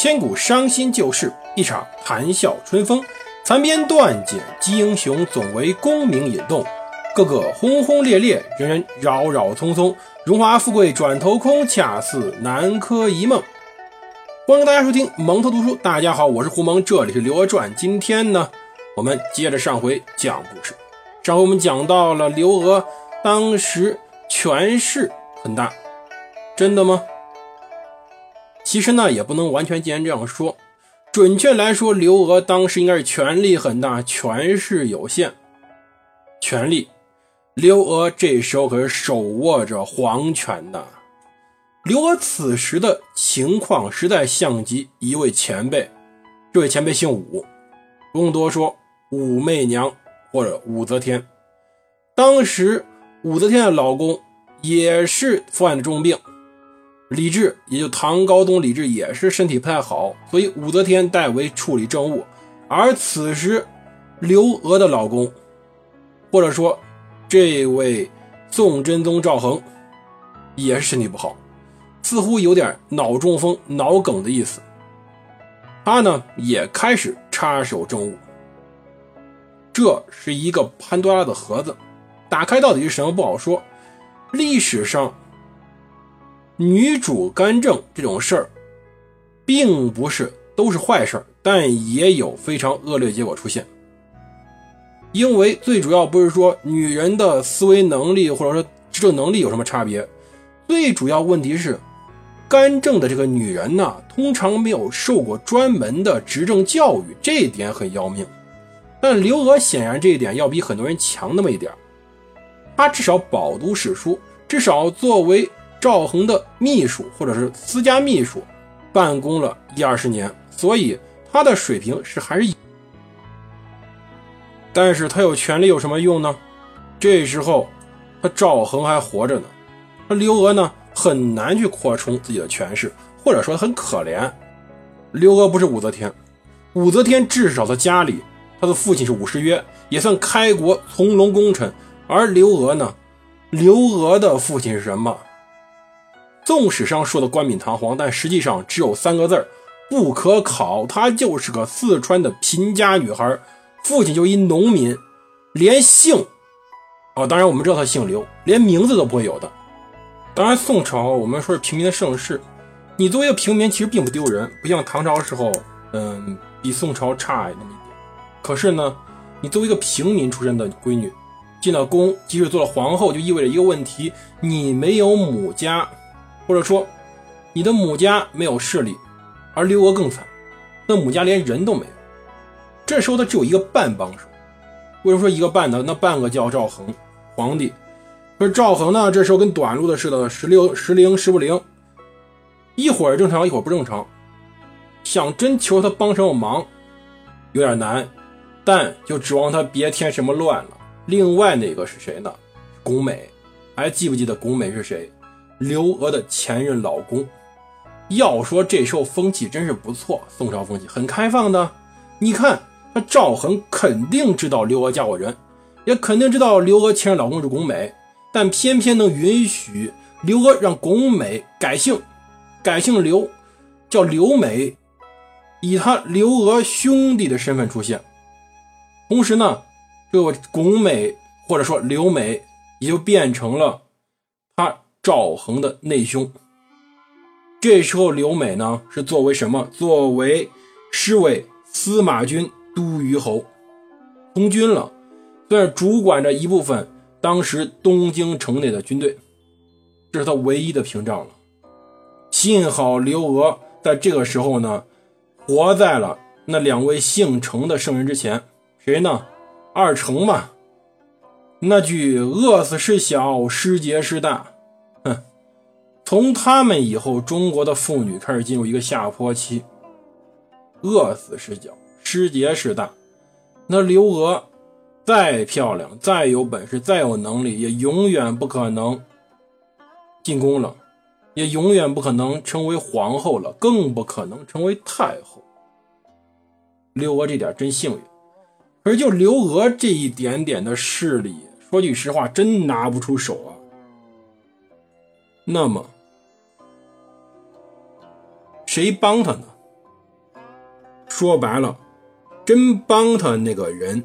千古伤心旧事，一场谈笑春风。残编断简击英雄，总为功名引动。个个轰轰烈烈，人人扰扰匆匆。荣华富贵转头空，恰似南柯一梦。欢迎大家收听蒙头读书。大家好，我是胡蒙，这里是《刘娥传》。今天呢，我们接着上回讲故事。上回我们讲到了刘娥当时权势很大，真的吗？其实呢，也不能完全既然这样说。准确来说，刘娥当时应该是权力很大，权势有限。权力，刘娥这时候可是手握着皇权的。刘娥此时的情况实在像极一位前辈，这位前辈姓武，不用多说，武媚娘或者武则天。当时武则天的老公也是犯了重病。李治，也就唐高宗李治也是身体不太好，所以武则天代为处理政务。而此时，刘娥的老公，或者说这位宋真宗赵恒，也是身体不好，似乎有点脑中风、脑梗的意思。他呢也开始插手政务。这是一个潘多拉的盒子，打开到底是什么不好说。历史上。女主干政这种事儿，并不是都是坏事儿，但也有非常恶劣结果出现。因为最主要不是说女人的思维能力或者说执政能力有什么差别，最主要问题是，干政的这个女人呢，通常没有受过专门的执政教育，这一点很要命。但刘娥显然这一点要比很多人强那么一点她至少饱读史书，至少作为。赵恒的秘书或者是私家秘书，办公了一二十年，所以他的水平是还是。但是他有权利有什么用呢？这时候他赵恒还活着呢，那刘娥呢很难去扩充自己的权势，或者说很可怜。刘娥不是武则天，武则天至少在家里，他的父亲是武士约，也算开国从龙功臣，而刘娥呢，刘娥的父亲是什么？纵史上说的冠冕堂皇，但实际上只有三个字儿，不可考。她就是个四川的贫家女孩，父亲就一农民，连姓，啊，当然我们知道她姓刘，连名字都不会有的。当然，宋朝我们说是平民的盛世，你作为一个平民其实并不丢人，不像唐朝时候，嗯，比宋朝差那么一点。可是呢，你作为一个平民出身的闺女，进了宫，即使做了皇后，就意味着一个问题：你没有母家。或者说，你的母家没有势力，而刘娥更惨，那母家连人都没有。这时候他只有一个半帮手，为什么说一个半呢？那半个叫赵恒，皇帝。可是赵恒呢，这时候跟短路的似的，时灵时灵时不灵，一会儿正常，一会儿不正常。想真求他帮什么忙，有点难，但就指望他别添什么乱了。另外那个是谁呢？巩美，还记不记得巩美是谁？刘娥的前任老公，要说这时候风气真是不错，宋朝风气很开放的。你看，他赵恒肯定知道刘娥嫁过人，也肯定知道刘娥前任老公是巩美，但偏偏能允许刘娥让巩美改姓，改姓刘，叫刘美，以他刘娥兄弟的身份出现。同时呢，这个巩美或者说刘美也就变成了他。赵恒的内兄。这时候，刘美呢是作为什么？作为侍卫司马军都虞侯，从军了，算是主管着一部分当时东京城内的军队。这是他唯一的屏障了。幸好刘娥在这个时候呢，活在了那两位姓程的圣人之前。谁呢？二程嘛。那句“饿死是小，失节是大”。从他们以后，中国的妇女开始进入一个下坡期。饿死是小，失节是大。那刘娥再漂亮、再有本事、再有能力，也永远不可能进宫了，也永远不可能成为皇后了，更不可能成为太后。刘娥这点真幸运，可是就刘娥这一点点的势力，说句实话，真拿不出手啊。那么。谁帮他呢？说白了，真帮他那个人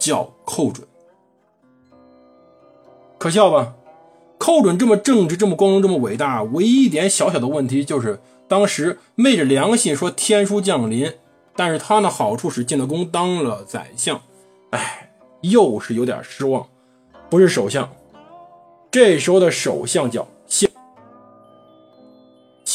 叫寇准。可笑吧？寇准这么正直，这么光荣，这么伟大，唯一一点小小的问题就是当时昧着良心说天书降临，但是他呢好处是进了宫当了宰相，哎，又是有点失望，不是首相。这时候的首相叫。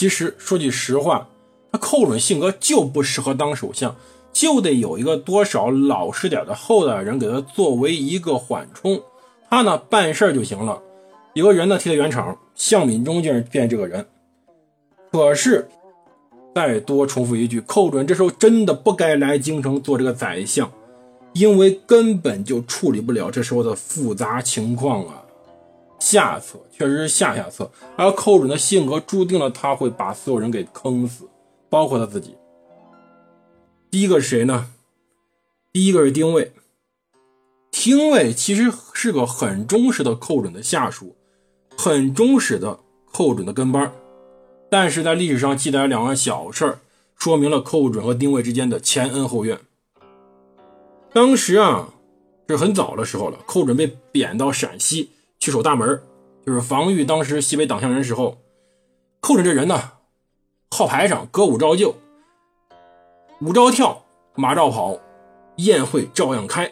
其实说句实话，他寇准性格就不适合当首相，就得有一个多少老实点的后代人给他作为一个缓冲，他呢办事就行了。有个人呢替他圆场，向敏中就是变这个人。可是，再多重复一句，寇准这时候真的不该来京城做这个宰相，因为根本就处理不了这时候的复杂情况啊。下策确实是下下策，而寇准的性格注定了他会把所有人给坑死，包括他自己。第一个是谁呢？第一个是丁谓。丁谓其实是个很忠实的寇准的下属。很忠实的寇准的跟班，但是在历史上记载两个小事儿，说明了寇准和丁谓之间的前恩后怨。当时啊，是很早的时候了，寇准被贬到陕西去守大门，就是防御当时西北党项人时候。寇准这人呢，号牌上，歌舞照旧，舞照跳，马照跑，宴会照样开。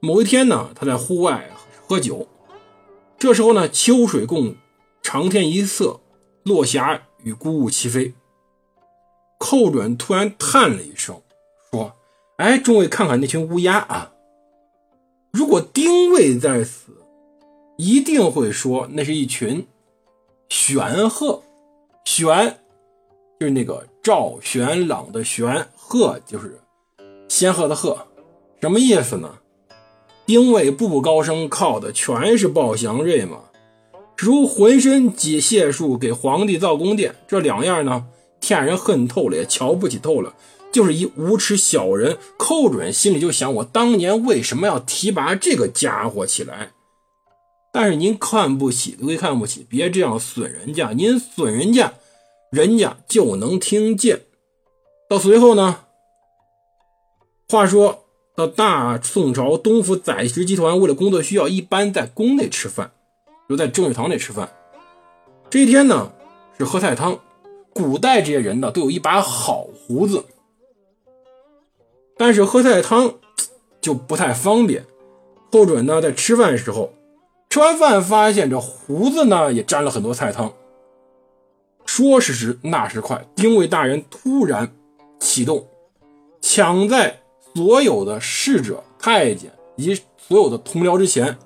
某一天呢，他在户外喝酒。这时候呢，秋水共，长天一色，落霞与孤鹜齐飞。寇准突然叹了一声，说：“哎，众位看看那群乌鸦啊！如果丁谓在此，一定会说那是一群玄鹤。玄就是那个赵玄朗的玄，鹤就是仙鹤的鹤，什么意思呢？”丁谓步步高升，靠的全是报祥瑞嘛，如浑身解解数给皇帝造宫殿，这两样呢，天人恨透了，也瞧不起透了，就是一无耻小人。寇准心里就想：我当年为什么要提拔这个家伙起来？但是您看不起归看不起，别这样损人家，您损人家，人家就能听见。到随后呢，话说。到大宋朝，东府宰食集团为了工作需要，一般在宫内吃饭，就在正月堂内吃饭。这一天呢，是喝菜汤。古代这些人呢，都有一把好胡子，但是喝菜汤就不太方便。后准呢，在吃饭时候，吃完饭发现这胡子呢也沾了很多菜汤。说时迟，那时快，丁谓大人突然启动，抢在。所有的侍者、太监以及所有的同僚之前，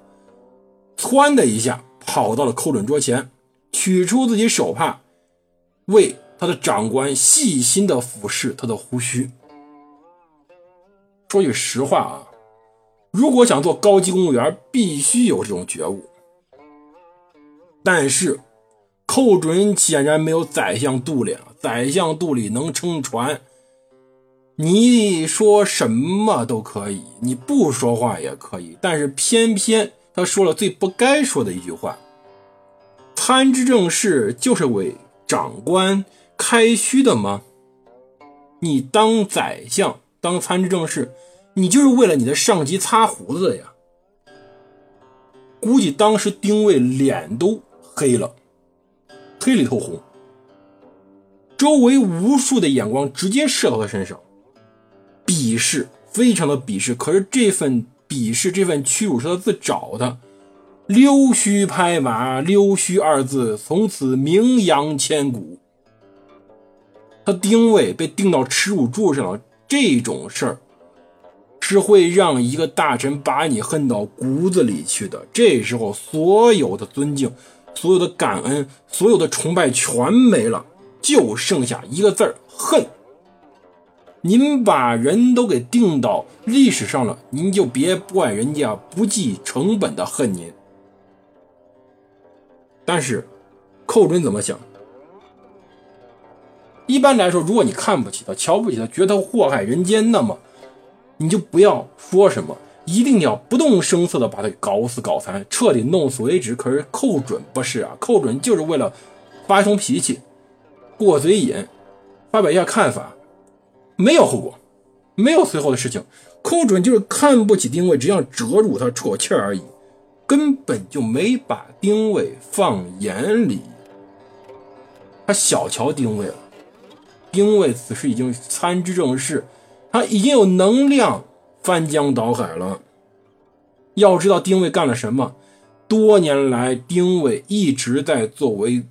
窜的一下跑到了寇准桌前，取出自己手帕，为他的长官细心的俯视他的胡须。说句实话啊，如果想做高级公务员，必须有这种觉悟。但是寇准显然没有宰相肚里，宰相肚里能撑船。你说什么都可以，你不说话也可以，但是偏偏他说了最不该说的一句话：“参知政事就是为长官开虚的吗？你当宰相，当参知政事，你就是为了你的上级擦胡子呀！”估计当时丁谓脸都黑了，黑里透红，周围无数的眼光直接射到他身上。鄙视，非常的鄙视。可是这份鄙视，这份屈辱是他自找的。溜须拍马，溜须二字从此名扬千古。他丁谓被钉到耻辱柱上了，这种事儿是会让一个大臣把你恨到骨子里去的。这时候，所有的尊敬，所有的感恩，所有的崇拜全没了，就剩下一个字儿：恨。您把人都给定到历史上了，您就别怪人家不计成本的恨您。但是，寇准怎么想？一般来说，如果你看不起他、瞧不起他、觉得他祸害人间，那么你就不要说什么，一定要不动声色的把他搞死、搞残，彻底弄死为止。可是寇准不是啊，寇准就是为了发一通脾气，过嘴瘾，发表一下看法。没有后果，没有随后的事情。寇准就是看不起丁谓，只想折辱他戳气而已，根本就没把丁谓放眼里。他小瞧丁谓了。丁谓此时已经参知政事，他已经有能量翻江倒海了。要知道丁谓干了什么？多年来，丁谓一直在作为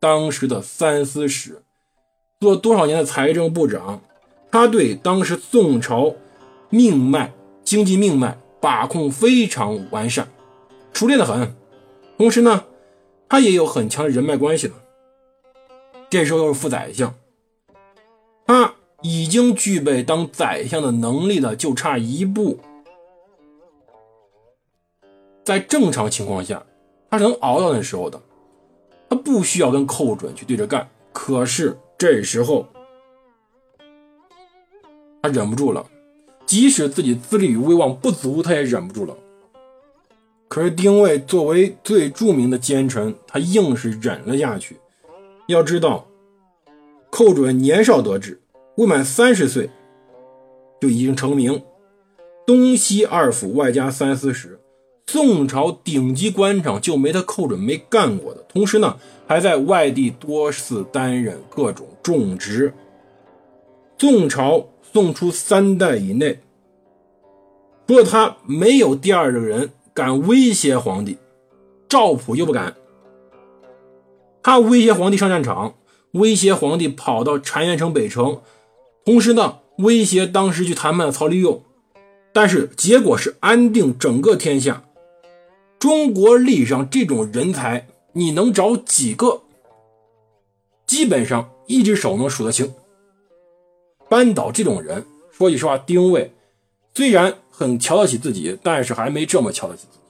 当时的三司使，做多少年的财政部长，他对当时宋朝命脉、经济命脉把控非常完善，熟练的很。同时呢，他也有很强的人脉关系的。这时候又是副宰相。已经具备当宰相的能力了，就差一步。在正常情况下，他能熬到那时候的，他不需要跟寇准去对着干。可是这时候，他忍不住了，即使自己资历与威望不足，他也忍不住了。可是丁谓作为最著名的奸臣，他硬是忍了下去。要知道。寇准年少得志，未满三十岁就已经成名，东西二府外加三司使，宋朝顶级官场就没他寇准没干过的。同时呢，还在外地多次担任各种重职。宋朝宋初三代以内，除了他，没有第二个人敢威胁皇帝，赵普又不敢，他威胁皇帝上战场。威胁皇帝跑到澶渊城北城，同时呢，威胁当时去谈判的曹利用，但是结果是安定整个天下。中国历史上这种人才，你能找几个？基本上一只手能数得清。扳倒这种人，说句实话，丁谓虽然很瞧得起自己，但是还没这么瞧得起自己。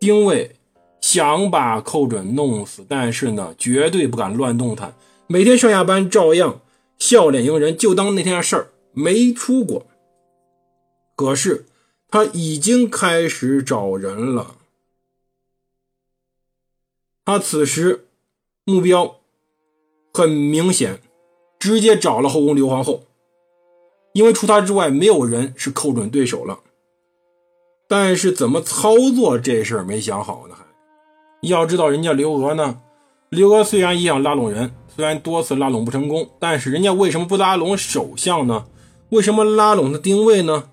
丁谓。想把寇准弄死，但是呢，绝对不敢乱动弹。每天上下班照样笑脸迎人，就当那天的事儿没出过。可是他已经开始找人了。他此时目标很明显，直接找了后宫刘皇后，因为除他之外没有人是寇准对手了。但是怎么操作这事儿没想好呢？还。要知道，人家刘娥呢，刘娥虽然也想拉拢人，虽然多次拉拢不成功，但是人家为什么不拉拢首相呢？为什么拉拢的丁谓呢？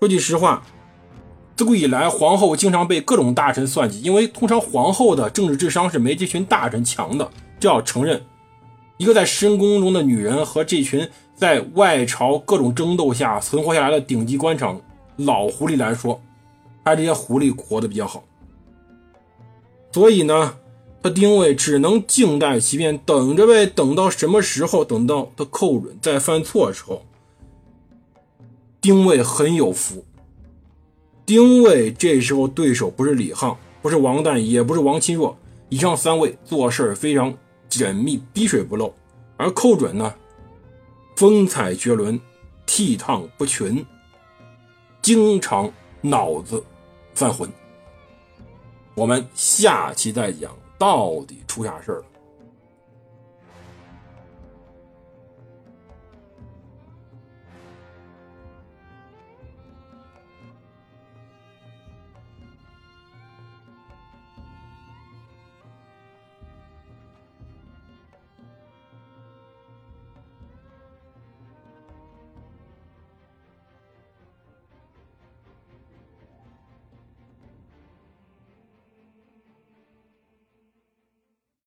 说句实话，自古以来，皇后经常被各种大臣算计，因为通常皇后的政治智商是没这群大臣强的，这要承认。一个在深宫中的女人和这群在外朝各种争斗下存活下来的顶级官场老狐狸来说，还是这些狐狸活得比较好。所以呢，他丁谓只能静待其变，等着呗。等到什么时候？等到他寇准再犯错的时候，丁谓很有福。丁谓这时候对手不是李沆，不是王旦，也不是王钦若，以上三位做事非常缜密，滴水不漏。而寇准呢，风采绝伦，倜傥不群，经常脑子犯浑。我们下期再讲，到底出啥事儿了？